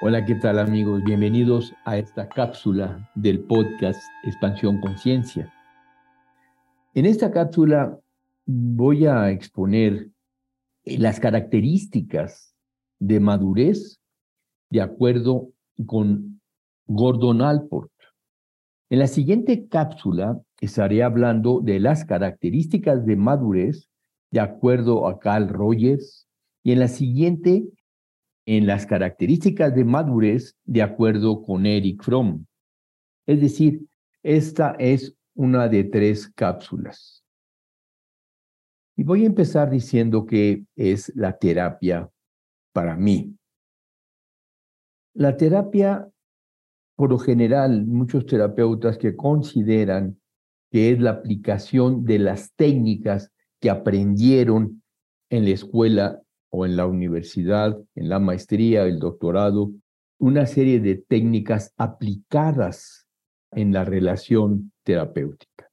Hola, ¿qué tal amigos? Bienvenidos a esta cápsula del podcast Expansión Conciencia. En esta cápsula voy a exponer las características de madurez de acuerdo con Gordon Alport. En la siguiente cápsula estaré hablando de las características de madurez de acuerdo a Carl Rogers y en la siguiente en las características de madurez de acuerdo con Eric Fromm. Es decir, esta es una de tres cápsulas. Y voy a empezar diciendo que es la terapia para mí. La terapia, por lo general, muchos terapeutas que consideran que es la aplicación de las técnicas que aprendieron en la escuela o en la universidad, en la maestría, el doctorado, una serie de técnicas aplicadas en la relación terapéutica.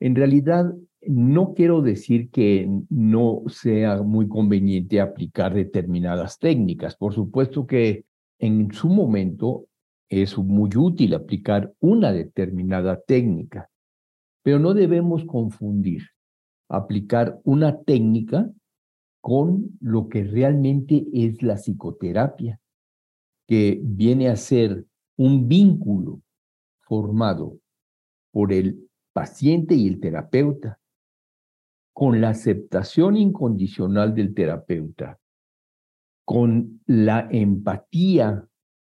En realidad, no quiero decir que no sea muy conveniente aplicar determinadas técnicas. Por supuesto que en su momento es muy útil aplicar una determinada técnica, pero no debemos confundir aplicar una técnica con lo que realmente es la psicoterapia, que viene a ser un vínculo formado por el paciente y el terapeuta, con la aceptación incondicional del terapeuta, con la empatía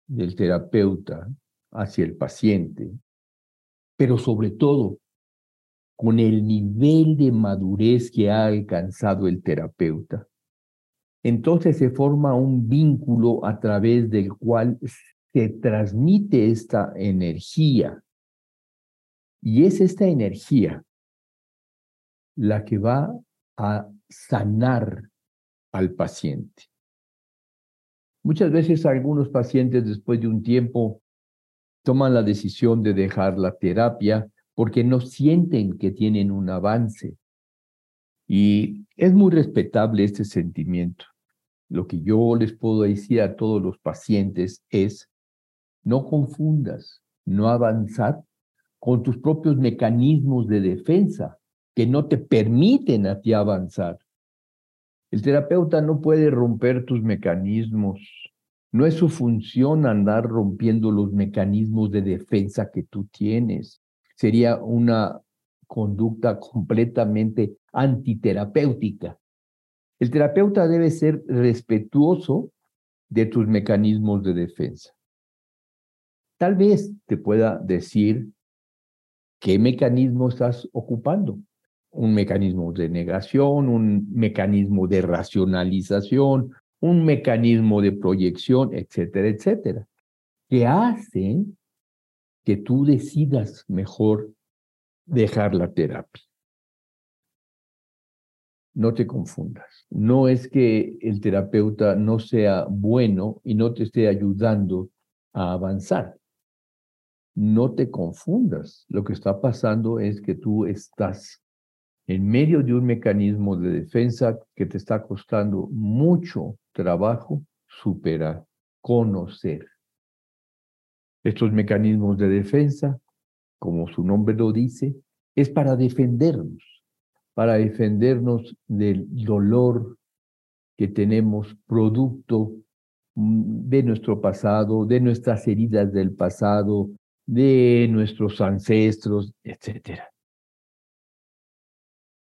del terapeuta hacia el paciente, pero sobre todo con el nivel de madurez que ha alcanzado el terapeuta. Entonces se forma un vínculo a través del cual se transmite esta energía. Y es esta energía la que va a sanar al paciente. Muchas veces algunos pacientes después de un tiempo toman la decisión de dejar la terapia porque no sienten que tienen un avance. Y es muy respetable este sentimiento. Lo que yo les puedo decir a todos los pacientes es, no confundas no avanzar con tus propios mecanismos de defensa que no te permiten a ti avanzar. El terapeuta no puede romper tus mecanismos. No es su función andar rompiendo los mecanismos de defensa que tú tienes sería una conducta completamente antiterapéutica. El terapeuta debe ser respetuoso de tus mecanismos de defensa. Tal vez te pueda decir qué mecanismo estás ocupando. Un mecanismo de negación, un mecanismo de racionalización, un mecanismo de proyección, etcétera, etcétera, que hacen que tú decidas mejor dejar la terapia. No te confundas. No es que el terapeuta no sea bueno y no te esté ayudando a avanzar. No te confundas. Lo que está pasando es que tú estás en medio de un mecanismo de defensa que te está costando mucho trabajo superar, conocer. Estos mecanismos de defensa, como su nombre lo dice, es para defendernos, para defendernos del dolor que tenemos producto mm, de nuestro pasado, de nuestras heridas del pasado, de nuestros ancestros, etc.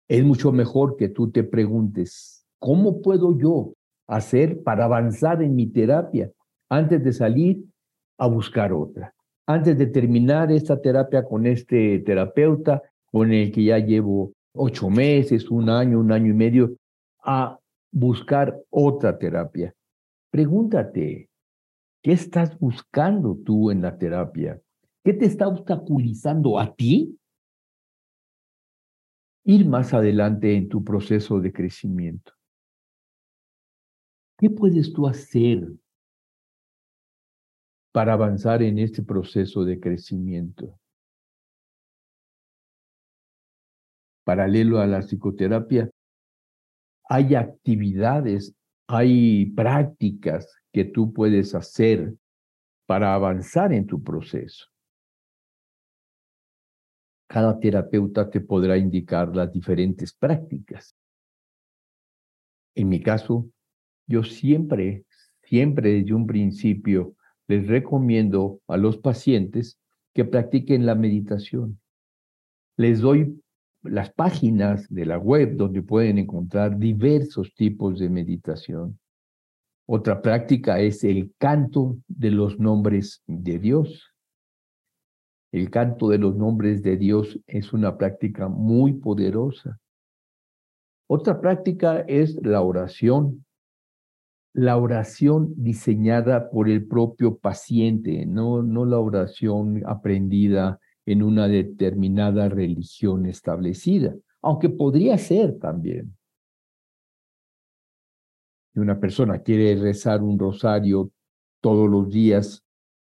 Es mucho mejor que tú te preguntes, ¿cómo puedo yo hacer para avanzar en mi terapia antes de salir a buscar otra. Antes de terminar esta terapia con este terapeuta, con el que ya llevo ocho meses, un año, un año y medio, a buscar otra terapia. Pregúntate, ¿qué estás buscando tú en la terapia? ¿Qué te está obstaculizando a ti ir más adelante en tu proceso de crecimiento? ¿Qué puedes tú hacer para avanzar en este proceso de crecimiento. Paralelo a la psicoterapia, hay actividades hay prácticas que tú puedes hacer para avanzar en tu proceso. Cada terapeuta te podrá indicar las diferentes prácticas. En mi caso, yo siempre, siempre desde un principio les recomiendo a los pacientes que practiquen la meditación. Les doy las páginas de la web donde pueden encontrar diversos tipos de meditación. Otra práctica es el canto de los nombres de Dios. El canto de los nombres de Dios es una práctica muy poderosa. Otra práctica es la oración. La oración diseñada por el propio paciente, no, no la oración aprendida en una determinada religión establecida, aunque podría ser también. Si una persona quiere rezar un rosario todos los días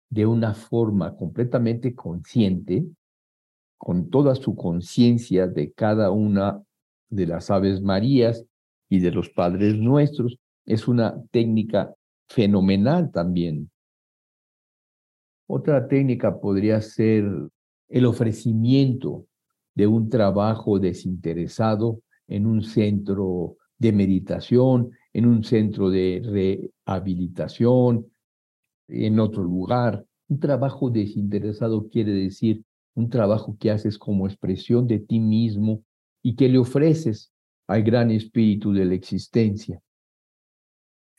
de una forma completamente consciente, con toda su conciencia de cada una de las Aves Marías y de los Padres Nuestros, es una técnica fenomenal también. Otra técnica podría ser el ofrecimiento de un trabajo desinteresado en un centro de meditación, en un centro de rehabilitación, en otro lugar. Un trabajo desinteresado quiere decir un trabajo que haces como expresión de ti mismo y que le ofreces al gran espíritu de la existencia,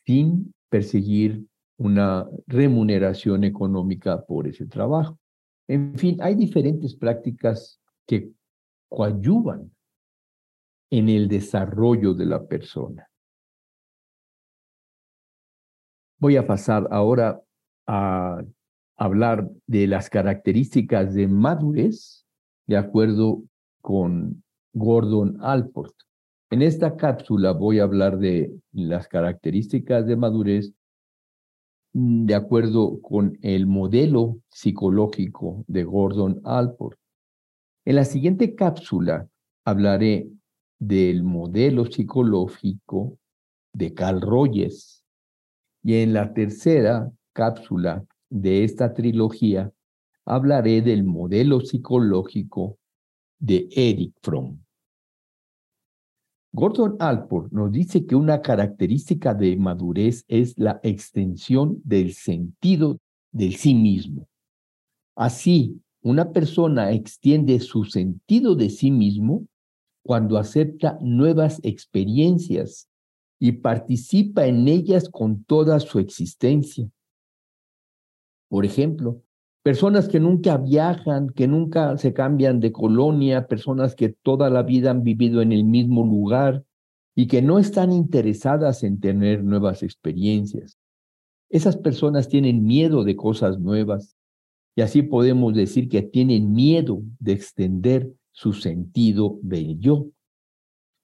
sin perseguir una remuneración económica por ese trabajo. En fin, hay diferentes prácticas que coadyuvan en el desarrollo de la persona. Voy a pasar ahora a hablar de las características de madurez de acuerdo con Gordon Alport. En esta cápsula voy a hablar de las características de madurez Mm, de acuerdo con el modelo psicológico de Gordon Alport. En la siguiente cápsula hablaré del modelo psicológico de Carl Rogers y en la tercera cápsula de esta trilogía hablaré del modelo psicológico de Eric Fromm. Gordon Alport nos dice que una característica de madurez es la extensión del sentido del sí mismo. Así, una persona extiende su sentido de sí mismo cuando acepta nuevas experiencias y participa en ellas con toda su existencia. Por ejemplo, personas que nunca viajan, que nunca se cambian de colonia, personas que toda la vida han vivido en el mismo lugar y que no están interesadas en tener nuevas experiencias. Esas personas tienen miedo de cosas nuevas y así podemos decir que tienen miedo de extender su sentido del yo.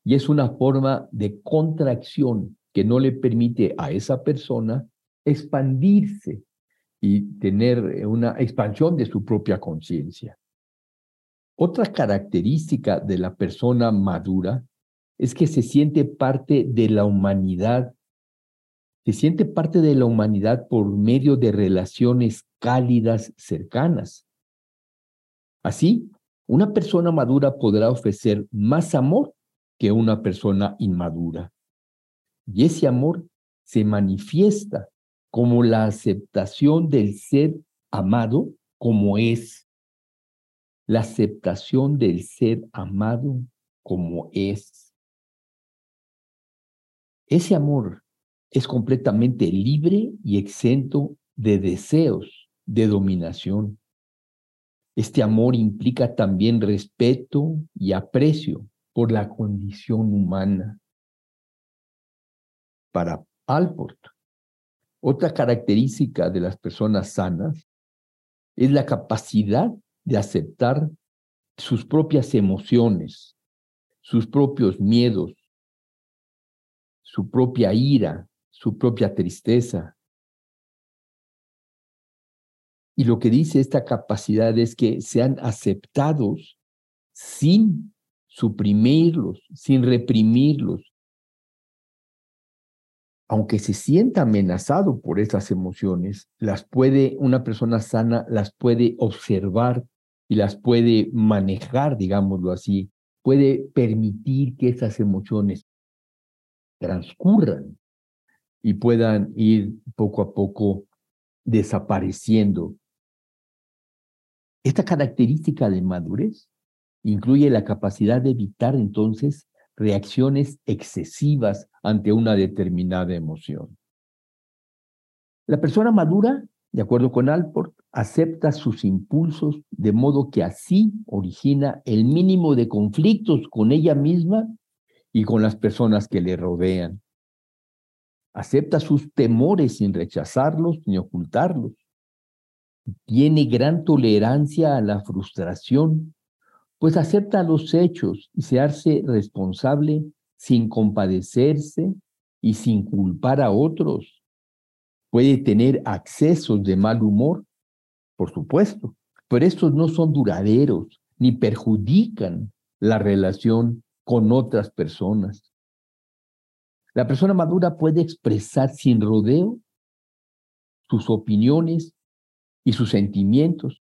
Y es una forma de contracción que no le permite a esa persona expandirse y tener eh, una expansión de su propia conciencia. Otra característica de la persona madura es que se siente parte de la humanidad, se siente parte de la humanidad por medio de relaciones cálidas cercanas. Así, una persona madura podrá ofrecer más amor que una persona inmadura. Y ese amor se manifiesta como la aceptación del ser amado como es. La aceptación del ser amado como es. Ese amor es completamente libre y exento de deseos de dominación. Este amor implica también respeto y aprecio por la condición humana. Para Alport, otra característica de las personas sanas es la capacidad de aceptar sus propias emociones, sus propios miedos, su propia ira, su propia tristeza. Y lo que dice esta capacidad es que sean aceptados sin suprimirlos, sin reprimirlos, aunque se sienta amenazado por esas emociones, las puede, una persona sana las puede observar y las puede manejar, digámoslo así, puede permitir que esas emociones transcurran y puedan ir poco a poco desapareciendo. Esta característica de madurez incluye la capacidad de evitar entonces reacciones excesivas ante una determinada emoción. La persona madura, de acuerdo con Alport, acepta sus impulsos de modo que así origina el mínimo de conflictos con ella misma y con las personas que le rodean. Acepta sus temores sin rechazarlos ni ocultarlos. Tiene gran tolerancia a la frustración pues acepta los hechos y se hace responsable sin compadecerse y sin culpar a otros. Puede tener accesos de mal humor, por supuesto, pero estos no son duraderos ni perjudican la relación con otras personas. La persona madura puede expresar sin rodeo sus opiniones y sus sentimientos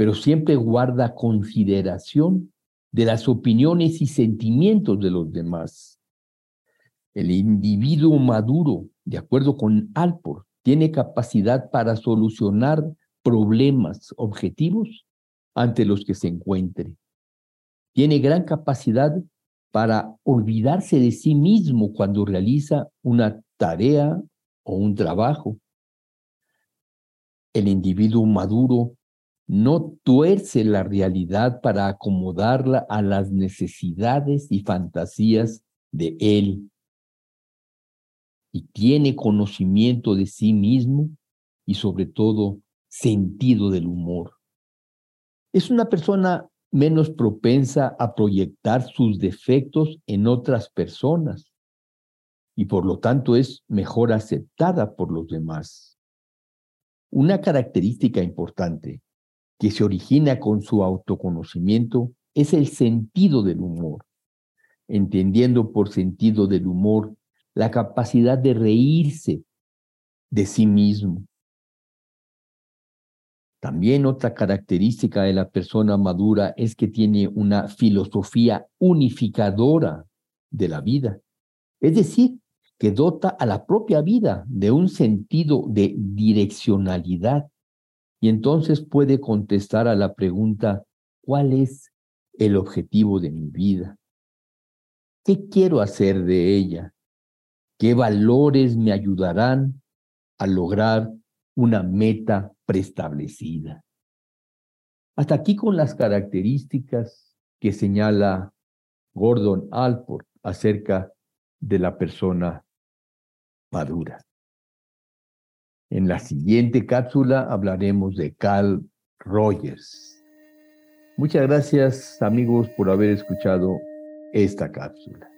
pero siempre guarda consideración de las opiniones y sentimientos de los demás. El individuo maduro, de acuerdo con Alport, tiene capacidad para solucionar problemas objetivos ante los que se encuentre. Tiene gran capacidad para olvidarse de sí mismo cuando realiza una tarea o un trabajo. El individuo maduro no tuerce la realidad para acomodarla a las necesidades y fantasías de él. Y tiene conocimiento de sí mismo y sobre todo sentido del humor. Es una persona menos propensa a proyectar sus defectos en otras personas y por lo tanto es mejor aceptada por los demás. Una característica importante que se origina con su autoconocimiento es el sentido del humor, entendiendo por sentido del humor la capacidad de reírse de sí mismo. También otra característica de la persona madura es que tiene una filosofía unificadora de la vida, es decir, que dota a la propia vida de un sentido de direccionalidad y entonces puede contestar a la pregunta, ¿cuál es el objetivo de mi vida? ¿Qué quiero hacer de ella? ¿Qué valores me ayudarán a lograr una meta preestablecida? Hasta aquí con las características que señala Gordon Alport acerca de la persona madura. En la siguiente cápsula hablaremos de Carl Rogers. Muchas gracias amigos por haber escuchado esta cápsula.